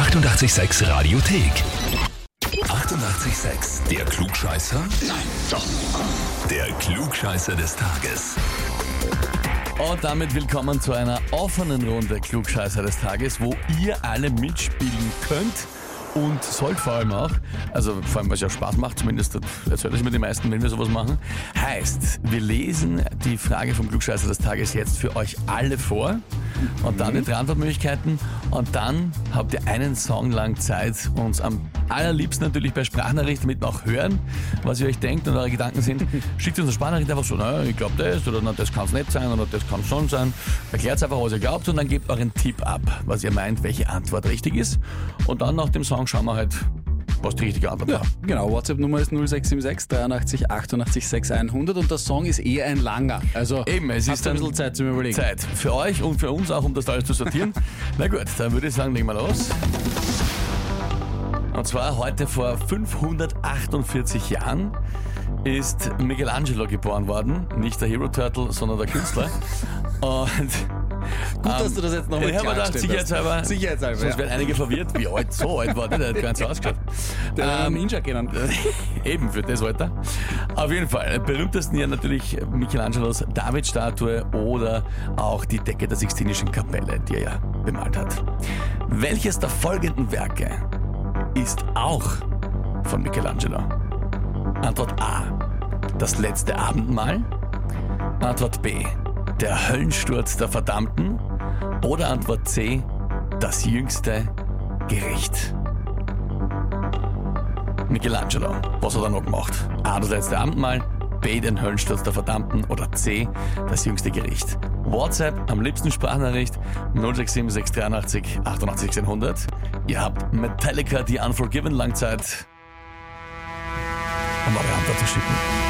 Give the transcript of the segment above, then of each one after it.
886 Radiothek. 88,6. Der Klugscheißer? Nein, doch. Der Klugscheißer des Tages. Und damit willkommen zu einer offenen Runde Klugscheißer des Tages, wo ihr alle mitspielen könnt und sollt vor allem auch. Also vor allem, es ja Spaß macht, zumindest erzählt es mir die meisten, wenn wir sowas machen. Heißt, wir lesen die Frage vom Klugscheißer des Tages jetzt für euch alle vor und dann die drei Antwortmöglichkeiten und dann habt ihr einen Song lang Zeit, uns am allerliebsten natürlich per Sprachnachricht damit auch hören, was ihr euch denkt und eure Gedanken sind. Schickt uns eine Sprachnachricht einfach so, naja, ich glaube das oder na, das kann es nicht sein oder das kann es schon sein. Erklärt einfach, was ihr glaubt und dann gebt euren Tipp ab, was ihr meint, welche Antwort richtig ist. Und dann nach dem Song schauen wir halt, was die richtige Antwort Ja, war. genau. WhatsApp-Nummer ist 0676 83 88 6100 und der Song ist eher ein langer. Also Eben, es ist ein bisschen Zeit zum Überlegen. Zeit für euch und für uns auch, um das alles zu sortieren. Na gut, dann würde ich sagen, legen wir los. Und zwar heute vor 548 Jahren ist Michelangelo geboren worden. Nicht der Hero Turtle, sondern der Künstler. Und Gut, dass du das jetzt nochmal gedacht, klargestellt hast. sicherheitshalber, Sicherheitshalber, sonst ja. werden einige verwirrt. Wie alt, so alt war der, der hat gar nicht so ausgeschaut. Der Ähm, Ninja kennen. Eben für das Alter. Auf jeden Fall. Berühmtesten ja natürlich Michelangelos Davidstatue oder auch die Decke der Sixtinischen Kapelle, die er ja bemalt hat. Welches der folgenden Werke ist auch von Michelangelo? Antwort A. Das letzte Abendmahl. Antwort B. Der Höllensturz der Verdammten. Oder Antwort C. Das jüngste Gericht. Michelangelo. Was hat er noch gemacht? A. Das letzte Abendmahl, B. Den Höllensturz der Verdammten oder C. Das jüngste Gericht. WhatsApp, am liebsten Sprachnachricht 067 683 88 100. Ihr habt Metallica, die Unforgiven Langzeit. Um eure Antwort zu schicken.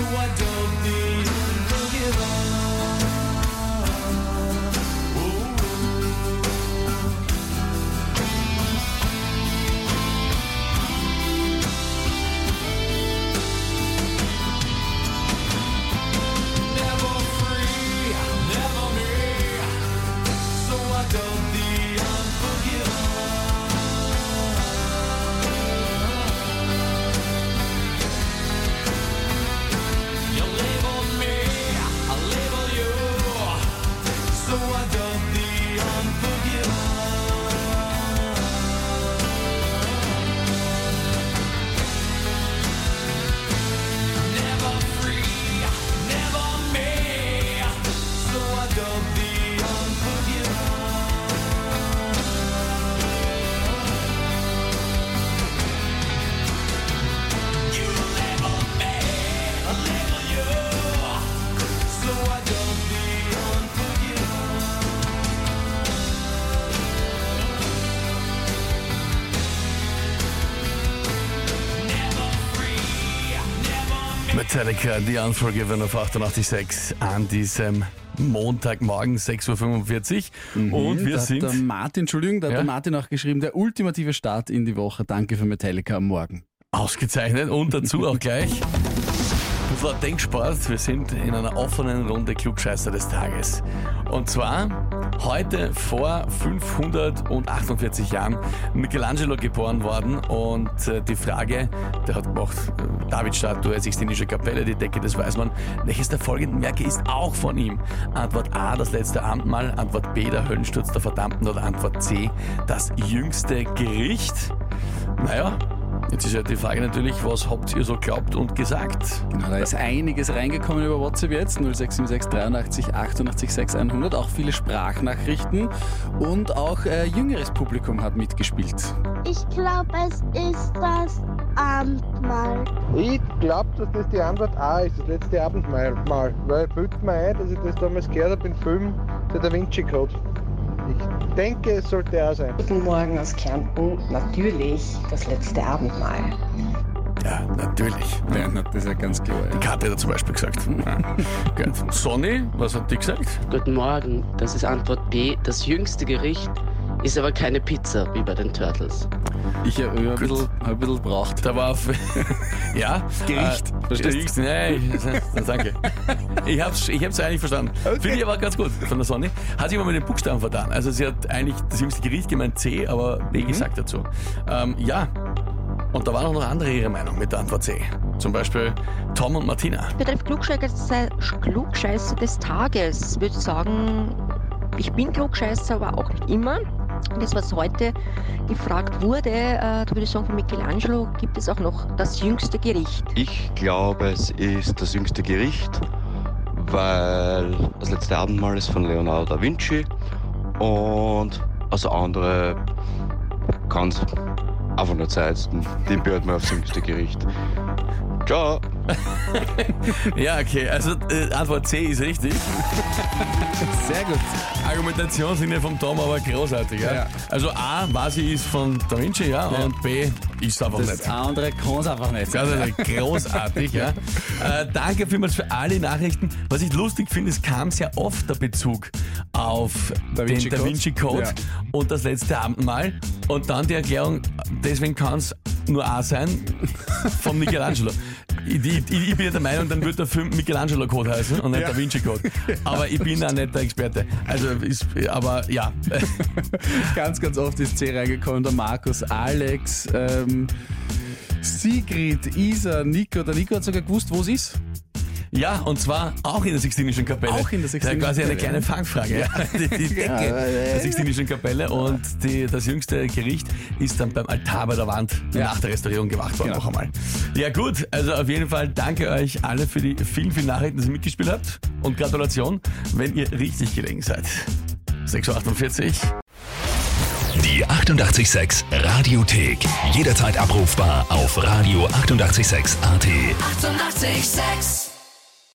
do I do? Metallica, The Unforgiven auf 88.6 an diesem Montagmorgen 6.45 Uhr. Mhm, Und wir da hat sind. Der Martin, Entschuldigung, da hat Ja? der Martin auch geschrieben, der ultimative Start in die Woche. Danke für Metallica am Morgen. Ausgezeichnet und dazu auch gleich. War Denksport. Wir sind in einer offenen Runde Klugscheißer des Tages. Und zwar heute vor 548 Jahren Michelangelo geboren worden. Und äh, die Frage, der hat gemacht, äh, Davidstatue, Sixtinische Kapelle, die Decke, das weiß man. Welches der folgenden Werke ist auch von ihm? Antwort A, das letzte Abendmahl. Antwort B, der Höllensturz der Verdammten. Oder Antwort C, das jüngste Gericht. Naja, Jetzt ist ja die Frage natürlich, was habt ihr so glaubt und gesagt? Genau, da ist einiges reingekommen über WhatsApp jetzt. 0676 83 88 6 100. Auch viele Sprachnachrichten und auch äh, jüngeres Publikum hat mitgespielt. Ich glaube, es ist das Abendmahl. Ich glaube, dass das die Antwort A ist, das letzte Abendmahl. Mal. Weil bildet mir ein, dass ich das damals gehört habe im Film Der Da Vinci Code. Ich denke, es sollte A sein. Guten Morgen aus Kärnten. Natürlich das letzte Abendmahl. Ja, natürlich. Ja, das ist ja ganz klar. Die Karte hat er zum Beispiel gesagt. Gut. Sonny, was hat die gesagt? Guten Morgen, das ist Antwort B. Das jüngste Gericht ist aber keine Pizza wie bei den Turtles. Ich habe ein bisschen, hab ein bisschen braucht. Da war auf, ja Gericht. Äh, Verstehst Gericht, nein, ich, danke. Ich hab's, ich hab's eigentlich verstanden. Finde ich aber ganz gut von der Sonny. Hat sich aber mit den Buchstaben vertan. Also sie hat eigentlich das jüngste Gericht gemeint C, aber B gesagt dazu. Ähm, ja. Und da waren auch noch andere ihre Meinung mit der Antwort C. Zum Beispiel Tom und Martina. Betreff Klugscheißer, Klugscheißer des Tages. Ich würde sagen, ich bin Klugscheißer, aber auch nicht immer. Das, was heute gefragt wurde, äh, da würde ich sagen, von Michelangelo gibt es auch noch das jüngste Gericht. Ich glaube, es ist das jüngste Gericht, weil das letzte Abendmahl ist von Leonardo da Vinci und also andere kann es einfach nur sein. Den behört man aufs jüngste Gericht. Ciao! Ja, okay, also äh, Antwort C ist richtig. Sehr gut. Argumentationslinie vom Tom aber großartig. Ja? Ja. Also A, was sie ist von Da Vinci, ja, Ja. und B, ist einfach Das nicht. andere kann es einfach nicht sein. Also großartig, ja. Äh, danke vielmals für alle Nachrichten. Was ich lustig finde, es kam sehr oft der Bezug auf Da Vinci den Da. Vinci Code und das letzte Abendmahl. Und dann die Erklärung, deswegen kann es nur A sein, von Michelangelo. Ich, ich, ich bin ja der Meinung, dann wird der Film Michelangelo Code heißen und nicht Ja. Da Vinci Code. Aber ich bin da nicht der Experte. Also, ist, aber ja. Ganz, ganz oft ist C reingekommen. Der Markus, Alex, ähm, Sigrid, Isa, Nico. Der Nico hat sogar gewusst, wo es ist. Ja, und zwar auch in der Sixtinischen Kapelle. Auch in der Sixtinischen ja, quasi eine Kapelle. kleine Fangfrage. Ja. Die, die Decke Ja, der Sixtinischen Kapelle und die, das jüngste Gericht ist dann beim Altar bei der Wand Ja. nach der Restaurierung gemacht worden Genau. noch einmal. Ja gut, also auf jeden Fall danke euch alle für die vielen, vielen Nachrichten, dass ihr mitgespielt habt und Gratulation, wenn ihr richtig gelegen seid. 6.48 Uhr. Die 88,6 Radiothek. Jederzeit abrufbar auf radio886.at. 88,6. Eighty-eight, sex.